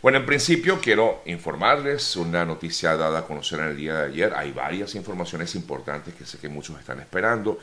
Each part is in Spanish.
Bueno, en principio quiero informarles una noticia dada a conocer en el día de ayer. Hay varias informaciones importantes que sé que muchos están esperando.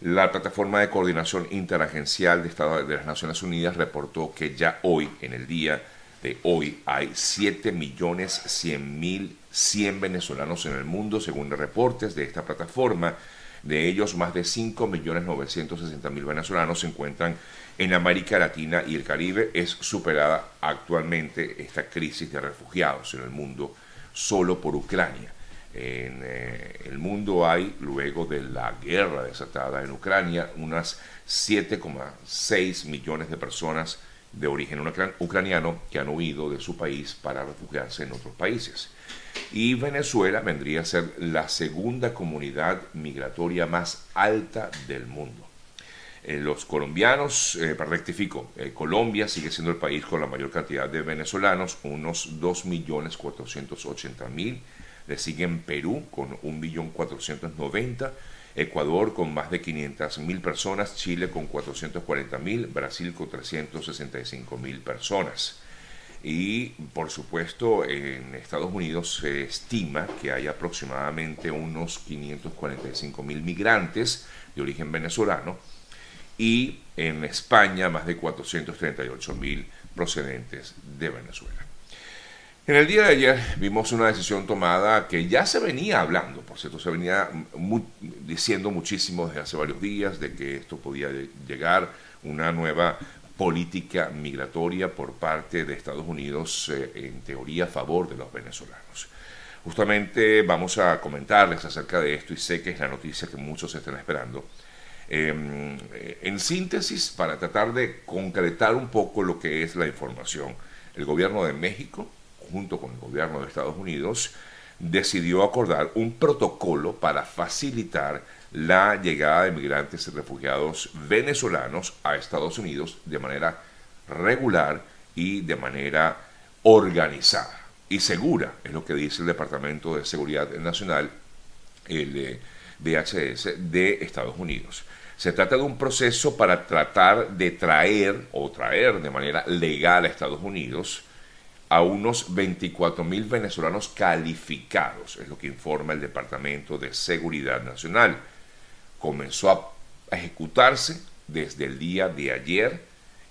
La plataforma de coordinación interagencial de, Estado, de las Naciones Unidas reportó que ya hoy, en el día de hoy, hay 7.100.100 venezolanos en el mundo, según reportes de esta plataforma. De ellos, más de 5.960.000 venezolanos se encuentran en América Latina y el Caribe. Es superada actualmente esta crisis de refugiados en el mundo solo por Ucrania. En eh, el mundo hay, luego de la guerra desatada en Ucrania, unas 7,6 millones de personas de origen ucraniano que han huido de su país para refugiarse en otros países. Y Venezuela vendría a ser la segunda comunidad migratoria más alta del mundo. Eh, los colombianos, eh, rectifico, eh, Colombia sigue siendo el país con la mayor cantidad de venezolanos, unos 2.480.000 le siguen Perú con 1.490.000, Ecuador con más de 500.000 personas, Chile con 440.000, Brasil con 365.000 personas. Y por supuesto en Estados Unidos se estima que hay aproximadamente unos 545.000 migrantes de origen venezolano y en España más de 438.000 procedentes de Venezuela. En el día de ayer vimos una decisión tomada que ya se venía hablando, por cierto, se venía diciendo muchísimo desde hace varios días de que esto podía llegar una nueva política migratoria por parte de Estados Unidos, eh, en teoría a favor de los venezolanos. Justamente vamos a comentarles acerca de esto y sé que es la noticia que muchos están esperando. Em, en síntesis, para tratar de concretar un poco lo que es la información, el gobierno de México junto con el gobierno de Estados Unidos, decidió acordar un protocolo para facilitar la llegada de migrantes y refugiados venezolanos a Estados Unidos de manera regular y de manera organizada y segura, es lo que dice el Departamento de Seguridad Nacional, el DHS de Estados Unidos. Se trata de un proceso para tratar de traer o traer de manera legal a Estados Unidos a unos 24.000 venezolanos calificados, es lo que informa el Departamento de Seguridad Nacional. Comenzó a ejecutarse desde el día de ayer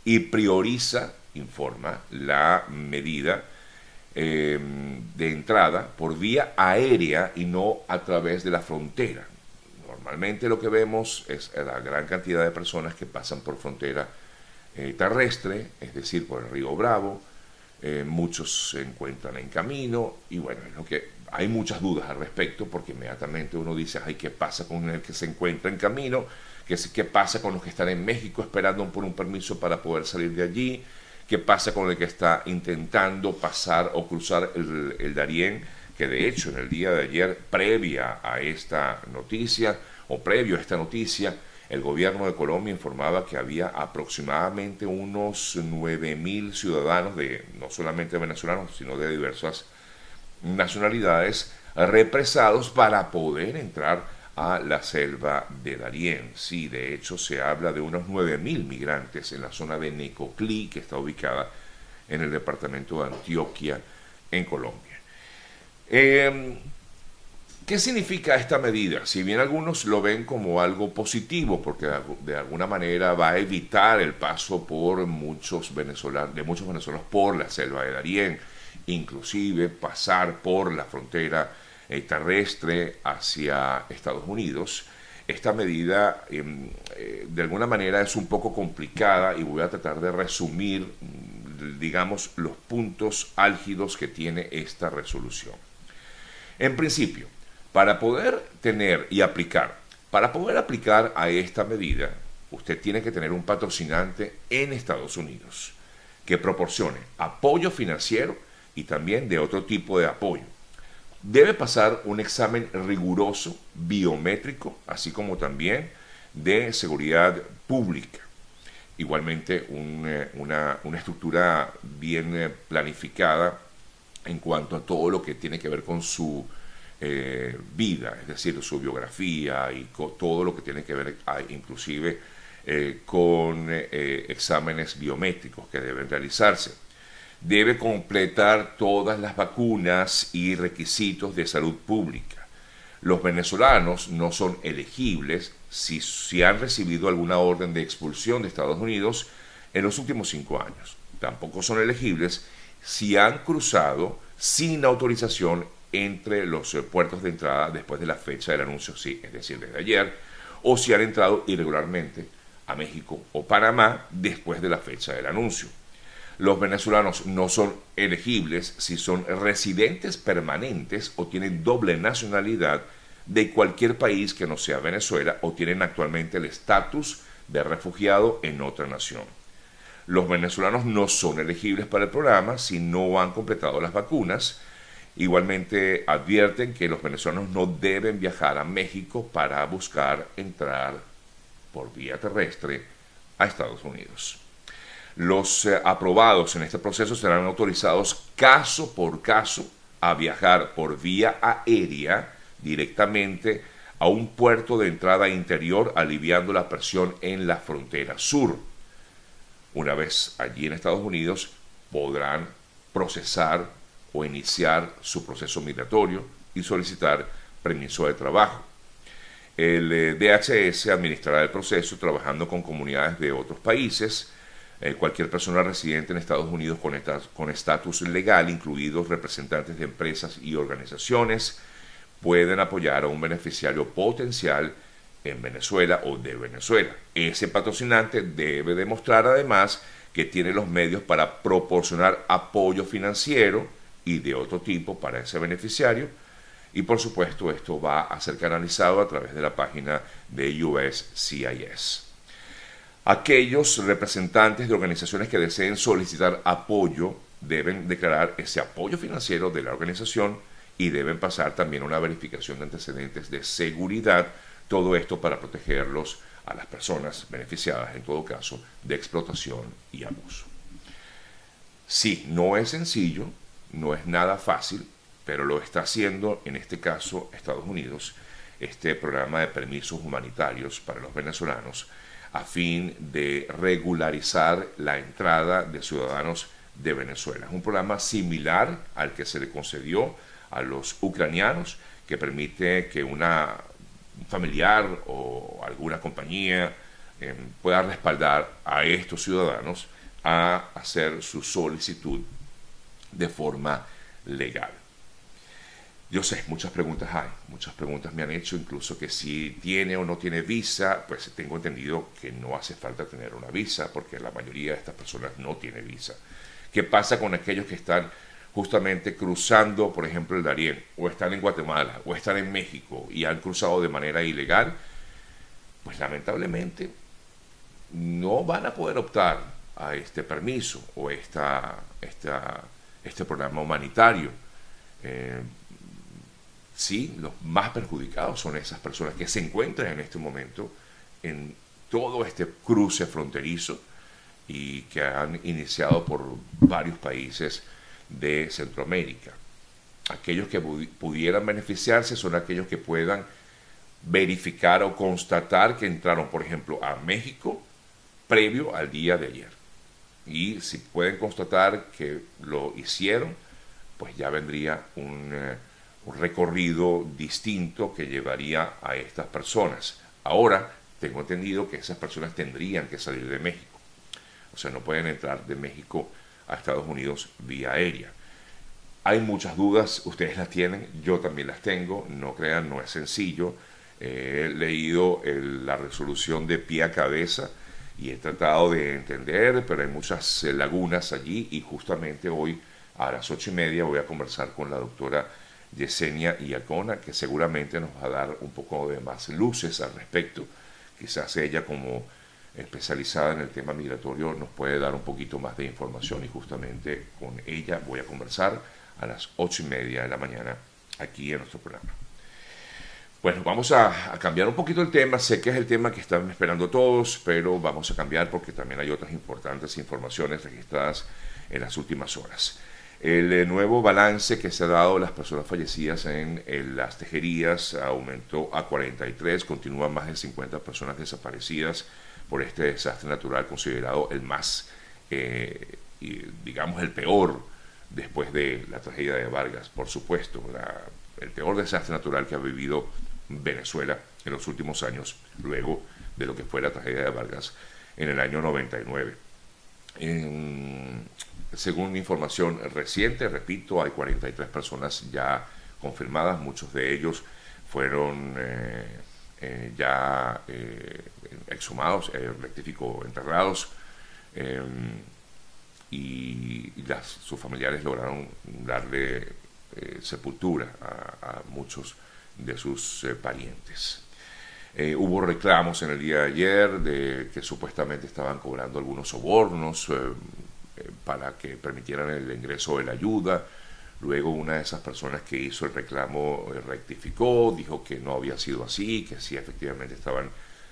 y prioriza, informa, la medida em, de entrada por vía aérea y no a través de la frontera. Normalmente lo que vemos es la gran cantidad de personas que pasan por frontera eh, terrestre, es decir, por el río Bravo, eh, muchos se encuentran en camino y bueno, es lo que hay muchas dudas al respecto porque inmediatamente uno dice, ay, ¿qué pasa con el que se encuentra en camino? ¿Qué, qué pasa con los que están en México esperando por un permiso para poder salir de allí? ¿Qué pasa con el que está intentando pasar o cruzar el, el Darién? Que de hecho en el día de ayer, previa a esta noticia o previo a esta noticia, el gobierno de Colombia informaba que había aproximadamente unos 9.000 ciudadanos, de, no solamente venezolanos, sino de diversas nacionalidades, represados para poder entrar a la selva de Darién. Sí, de hecho se habla de unos 9.000 migrantes en la zona de Necoclí, que está ubicada en el departamento de Antioquia, en Colombia. Eh, ¿Qué significa esta medida? Si bien algunos lo ven como algo positivo, porque de alguna manera va a evitar el paso por muchos venezolanos, de muchos venezolanos por la selva de Darién, inclusive pasar por la frontera eh, terrestre hacia Estados Unidos, esta medida em, eh, de alguna manera es un poco complicada y voy a tratar de resumir, mm, digamos, los puntos álgidos que tiene esta resolución. En principio, para poder tener y aplicar, para poder aplicar a esta medida, usted tiene que tener un patrocinante en Estados Unidos que proporcione apoyo financiero y también de otro tipo de apoyo. Debe pasar un examen riguroso, biométrico, así como también de seguridad pública. Igualmente eh, una, estructura bien eh, planificada en cuanto a todo lo que tiene que ver con su eh, vida, es decir, su biografía y todo lo que tiene que ver ah, inclusive eh, con eh, exámenes biométricos que deben realizarse. debe completar todas las vacunas y requisitos de salud pública. Los venezolanos no son elegibles si, si han recibido alguna orden de expulsión de Estados Unidos en los últimos cinco años. Tampoco son elegibles si han cruzado sin autorización entre los puertos de entrada después de la fecha del anuncio, sí, es decir, desde ayer, o si han entrado irregularmente a México o Panamá después de la fecha del anuncio. Los venezolanos no son elegibles si son residentes permanentes o tienen doble nacionalidad de cualquier país que no sea Venezuela o tienen actualmente el estatus de refugiado en otra nación. Los venezolanos no son elegibles para el programa si no han completado las vacunas. Igualmente advierten que los venezolanos no deben viajar a México para buscar entrar por vía terrestre a Estados Unidos. Los eh, aprobados en este proceso serán autorizados caso por caso a viajar por vía aérea directamente a un puerto de entrada interior aliviando la presión en la frontera sur. Una vez allí en Estados Unidos podrán procesar o iniciar su proceso migratorio y solicitar permiso de trabajo. El eh, DHS administrará el proceso trabajando con comunidades de otros países eh, cualquier persona residente en Estados Unidos con estatus legal, incluidos representantes de empresas y organizaciones, pueden apoyar a un beneficiario potencial en Venezuela o de Venezuela. Ese patrocinante debe demostrar además que tiene los medios para proporcionar apoyo financiero y de otro tipo para ese beneficiario. Y por supuesto esto va a ser canalizado a través de la página de USCIS. Aquellos representantes de organizaciones que deseen solicitar apoyo deben declarar ese apoyo financiero de la organización y deben pasar también una verificación de antecedentes de seguridad, todo esto para protegerlos a las personas beneficiadas, en todo caso, de explotación y abuso. Sí, no es sencillo, no es nada fácil, pero lo está haciendo en este caso Estados Unidos, este programa de permisos humanitarios para los venezolanos, a fin de regularizar la entrada de ciudadanos de Venezuela. Es un programa similar al que se le concedió a los ucranianos, que permite que una familiar o alguna compañía em, pueda respaldar a estos ciudadanos a hacer su solicitud de forma legal. Yo sé, muchas preguntas hay, muchas preguntas me han hecho, incluso que si tiene o no tiene visa, pues tengo entendido que no hace falta tener una visa, porque la mayoría de estas personas no tiene visa. ¿Qué pasa con aquellos que están justamente cruzando, por ejemplo, el Darién, o están en Guatemala, o están en México y han cruzado de manera ilegal? Pues lamentablemente no van a poder optar a este permiso o esta, este programa humanitario. Eh, sí, los más perjudicados son esas personas que se encuentran en este momento en todo este cruce fronterizo y que han iniciado por varios países de Centroamérica. Aquellos que pudieran beneficiarse son aquellos que puedan verificar o constatar que entraron, por ejemplo, a México previo al día de ayer. Y si pueden constatar que lo hicieron, pues ya vendría un... Eh, recorrido distinto que llevaría a estas personas. Ahora tengo entendido que esas personas tendrían que salir de México. O sea, no pueden entrar de México a Estados Unidos vía aérea. Hay muchas dudas, ustedes las tienen, yo también las tengo, no crean, no es sencillo. he leído la resolución de pie a cabeza y he tratado de entender, pero hay muchas eh, lagunas allí y justamente hoy a las ocho y media voy a conversar con la doctora Yesenia Iacona, que seguramente nos va a dar un poco de más luces al respecto. Quizás ella como especializada en el tema migratorio nos puede dar un poquito más de información y justamente con ella voy a conversar a las ocho y media de la mañana aquí en nuestro programa. Bueno, vamos a, a, cambiar un poquito el tema. Sé que es el tema que están esperando todos, pero vamos a cambiar porque también hay otras importantes informaciones registradas en las últimas horas. El eh, nuevo balance que se ha dado las personas fallecidas en, las tejerías aumentó a 43, continúan más de 50 personas desaparecidas por este desastre natural considerado el más eh, digamos, el peor después de la tragedia de Vargas, por supuesto, el peor desastre natural que ha vivido Venezuela en los últimos años, luego de lo que fue la tragedia de Vargas en el año 99. según información reciente, repito, hay 43 personas ya confirmadas, muchos de ellos fueron eh, eh, ya eh, exhumados, rectifico, enterrados, y, sus familiares lograron darle sepultura a, muchos de sus parientes. hubo reclamos en el día de ayer de que supuestamente estaban cobrando algunos sobornos para que permitieran el ingreso de la ayuda. Luego una de esas personas que hizo el reclamo eh, rectificó, dijo que no había sido así, que sí efectivamente estaban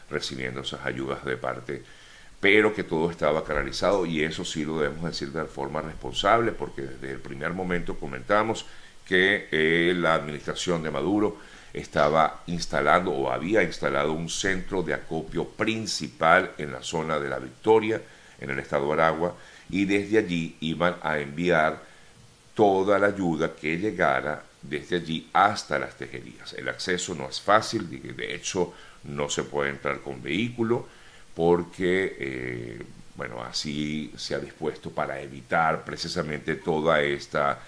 recibiendo esas ayudas de parte, pero que todo estaba canalizado y eso sí lo debemos decir de forma responsable porque desde el primer momento comentamos que eh, la administración de Maduro estaba instalando o había instalado un centro de acopio principal en la zona de la Victoria, en el estado de Aragua, y desde allí iban a enviar toda la ayuda que llegara desde allí hasta las tejerías. El acceso no es fácil, de hecho no se puede entrar con vehículo porque, eh, bueno, así se ha dispuesto para evitar precisamente toda esta,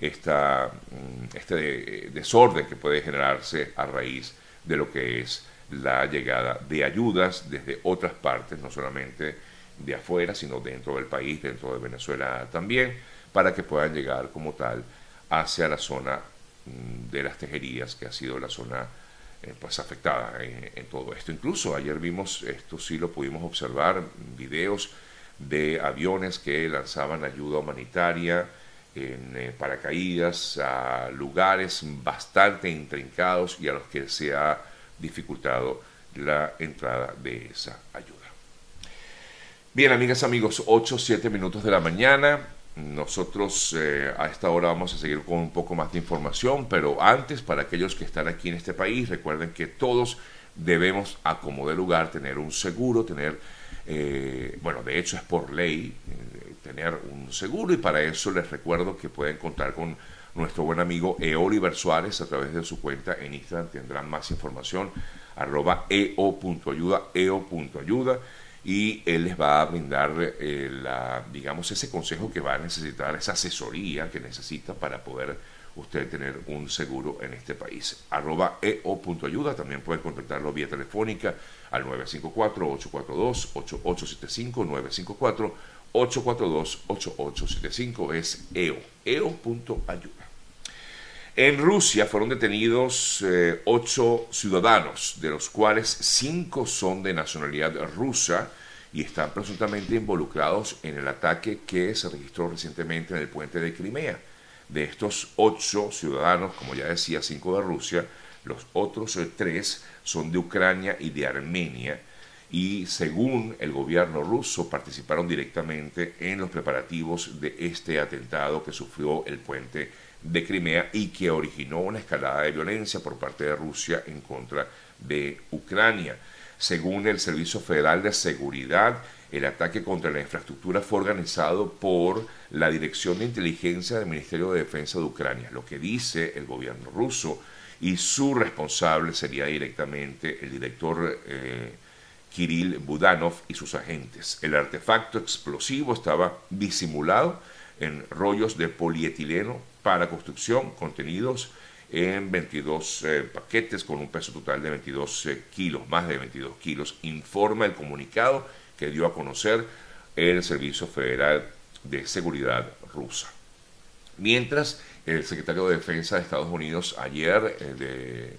esta mm, este desorden que puede generarse a raíz de lo que es la llegada de ayudas desde otras partes, no solamente de afuera, sino dentro del país, dentro de Venezuela también para que puedan llegar como tal hacia la zona mm, de las tejerías, que ha sido la zona eh, pues afectada en, todo esto. Incluso ayer vimos, esto sí lo pudimos observar, videos de aviones que lanzaban ayuda humanitaria en eh, paracaídas a lugares bastante intrincados y a los que se ha dificultado la entrada de esa ayuda. Bien, amigas, amigos, 8, 7 minutos de la mañana. Nosotros eh, a esta hora vamos a seguir con un poco más de información, pero antes, para aquellos que están aquí en este país, recuerden que todos debemos, a como de lugar, tener un seguro, tener, eh, bueno, de hecho es por ley, eh, tener un seguro y para eso les recuerdo que pueden contar con nuestro buen amigo Eoliver Suárez a través de su cuenta en Instagram, tendrán más información, arroba eo.ayuda, eo.ayuda y él les va a brindar eh, la, digamos, ese consejo que va a necesitar, esa asesoría que necesita para poder usted tener un seguro en este país. Arroba eo.ayuda, también pueden contactarlo vía telefónica al 954-842-8875, 954-842-8875, es EO, eo.ayuda. En Rusia fueron detenidos eh, ocho ciudadanos, de los cuales cinco son de nacionalidad rusa y están presuntamente involucrados en el ataque que se registró recientemente en el puente de Crimea. De estos ocho ciudadanos, como ya decía, cinco de Rusia, los otros eh, tres son de Ucrania y de Armenia y según el gobierno ruso participaron directamente en los preparativos de este atentado que sufrió el puente de Crimea y que originó una escalada de violencia por parte de Rusia en contra de Ucrania. Según el Servicio Federal de Seguridad, el ataque contra la infraestructura fue organizado por la Dirección de Inteligencia del Ministerio de Defensa de Ucrania, lo que dice el gobierno ruso, y su responsable sería directamente el director eh, Kirill Budanov y sus agentes. El artefacto explosivo estaba disimulado en rollos de polietileno para construcción contenidos en 22 eh, paquetes con un peso total de 22 eh, kilos, más de 22 kilos, informa el comunicado que dio a conocer el Servicio Federal de Seguridad rusa. Mientras el secretario de Defensa de Estados Unidos ayer, eh,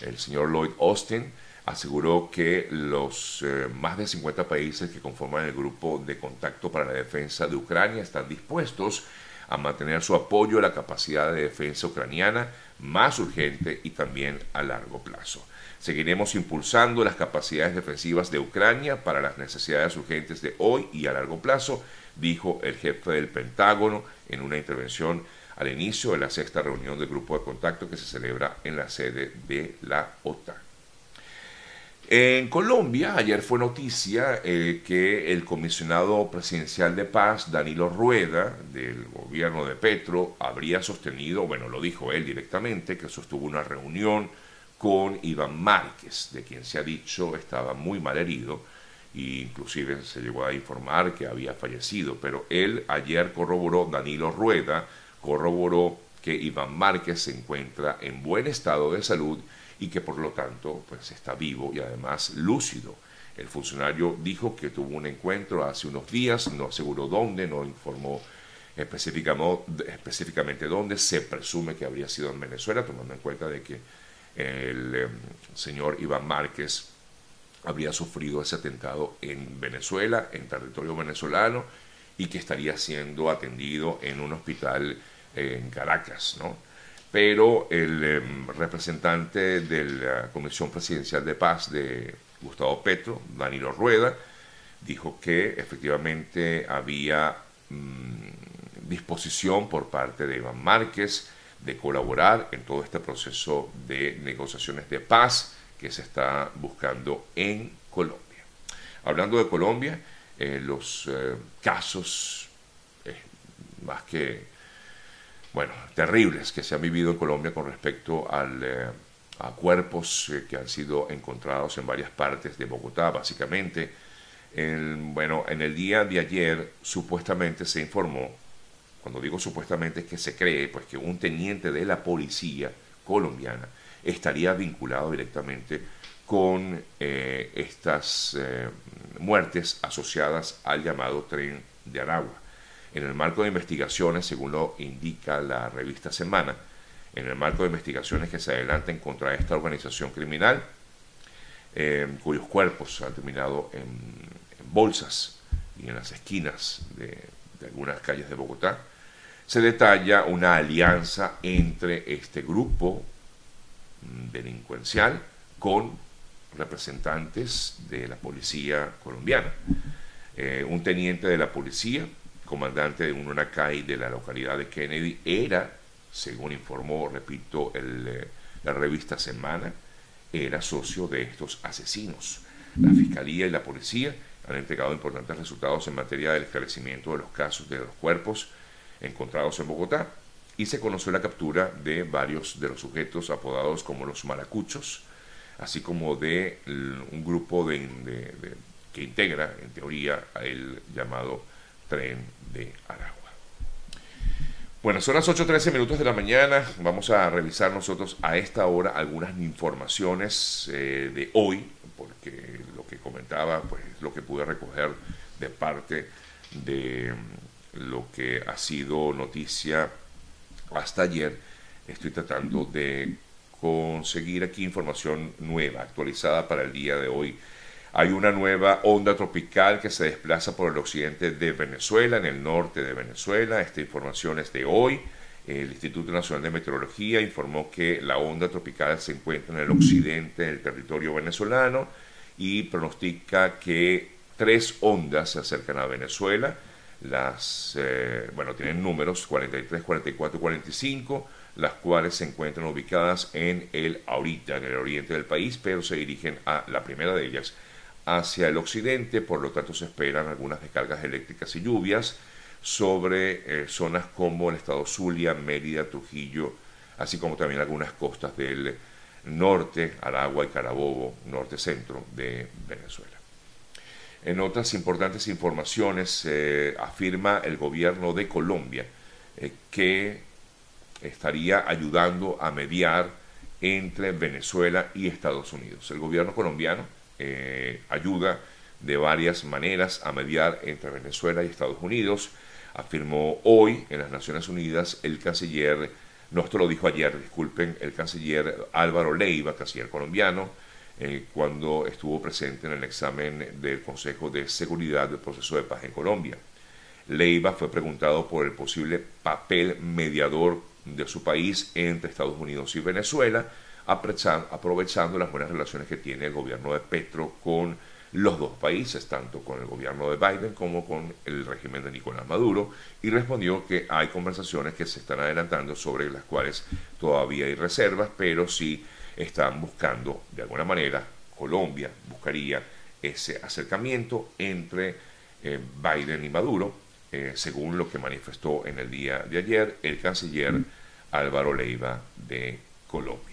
el señor Lloyd Austin, aseguró que los más de 50 países que conforman el grupo de contacto para la defensa de Ucrania están dispuestos a mantener su apoyo a la capacidad de defensa ucraniana más urgente y también a largo plazo. Seguiremos impulsando las capacidades defensivas de Ucrania para las necesidades urgentes de hoy y a largo plazo, dijo el jefe del Pentágono en una intervención al inicio de la sexta reunión del grupo de contacto que se celebra en la sede de la OTAN. En Colombia, ayer fue noticia eh, que el comisionado presidencial de paz, Danilo Rueda, del gobierno de Petro, habría sostenido, bueno, lo dijo él directamente, que sostuvo una reunión con Iván Márquez, de quien se ha dicho estaba muy mal herido, e inclusive se llegó a informar que había fallecido, pero él ayer corroboró, Danilo Rueda corroboró que Iván Márquez se encuentra en buen estado de salud y que por lo tanto pues está vivo y además lúcido. El funcionario dijo que tuvo un encuentro hace unos días, no aseguró dónde, no informó específicamente dónde, se presume que habría sido en Venezuela, tomando en cuenta de que el em, señor Iván Márquez habría sufrido ese atentado en Venezuela, en territorio venezolano, y que estaría siendo atendido en un hospital en Caracas, ¿no? Pero el em, representante de la Comisión Presidencial de Paz de Gustavo Petro, Danilo Rueda, dijo que efectivamente había mm, disposición por parte de Iván Márquez de colaborar en todo este proceso de negociaciones de paz que se está buscando en Colombia. Hablando de Colombia, eh, los eh, casos eh, más que bueno, terribles que se han vivido en Colombia con respecto al, eh, a cuerpos eh, que han sido encontrados en varias partes de Bogotá, básicamente. bueno, en el día de ayer supuestamente se informó, cuando digo supuestamente es que se cree, pues que un teniente de la policía colombiana estaría vinculado directamente con eh, estas muertes asociadas al llamado tren de Aragua en el marco de investigaciones, según lo indica la revista Semana, en el marco de investigaciones que se adelantan contra esta organización criminal, eh, cuyos cuerpos han terminado en, bolsas y en las esquinas de, algunas calles de Bogotá, se detalla una alianza entre este grupo mm, delincuencial con representantes de la policía colombiana. Eh, un teniente de la policía comandante de un Unacay de la localidad de Kennedy, era, según informó, repito, el, eh, la revista Semana, era socio de estos asesinos. La Fiscalía y la Policía han entregado importantes resultados en materia del esclarecimiento de los casos de los cuerpos encontrados en Bogotá y se conoció la captura de varios de los sujetos apodados como los maracuchos, así como de un grupo de, que integra, en teoría, el llamado tren de Aragua. Bueno, son las 8.13 minutos de la mañana. Vamos a revisar nosotros a esta hora algunas informaciones eh, de hoy, porque lo que comentaba, pues lo que pude recoger de parte de mm, lo que ha sido noticia hasta ayer. Estoy tratando de conseguir aquí información nueva, actualizada para el día de hoy hay una nueva onda tropical que se desplaza por el occidente de Venezuela, en el norte de Venezuela. Esta información es de hoy. El Instituto Nacional de Meteorología informó que la onda tropical se encuentra en el occidente del territorio venezolano y pronostica que tres ondas se acercan a Venezuela. Las, eh, bueno, tienen números 43, 44 45, las cuales se encuentran ubicadas en el ahorita, en el oriente del país, pero se dirigen a la primera de ellas hacia el occidente, por lo tanto se esperan algunas descargas eléctricas y lluvias sobre eh, zonas como el estado Zulia, Mérida, Trujillo, así como también algunas costas del norte, Aragua y Carabobo, norte-centro de Venezuela. En otras importantes informaciones, afirma el gobierno de Colombia eh, que estaría ayudando a mediar entre Venezuela y Estados Unidos. El gobierno colombiano eh, ayuda de varias maneras a mediar entre Venezuela y Estados Unidos. Afirmó hoy en las Naciones Unidas el canciller, no esto lo dijo ayer, disculpen, el canciller Álvaro Leiva, canciller colombiano, eh, cuando estuvo presente en el examen del Consejo de Seguridad del Proceso de Paz en Colombia. Leiva fue preguntado por el posible papel mediador de su país entre Estados Unidos y Venezuela aprovechando las buenas relaciones que tiene el gobierno de Petro con los dos países, tanto con el gobierno de Biden como con el régimen de Nicolás Maduro, y respondió que hay conversaciones que se están adelantando sobre las cuales todavía hay reservas, pero sí están buscando de alguna manera Colombia buscaría ese acercamiento entre eh, Biden y Maduro, eh, según lo que manifestó en el día de ayer el canciller Álvaro Leiva de Colombia.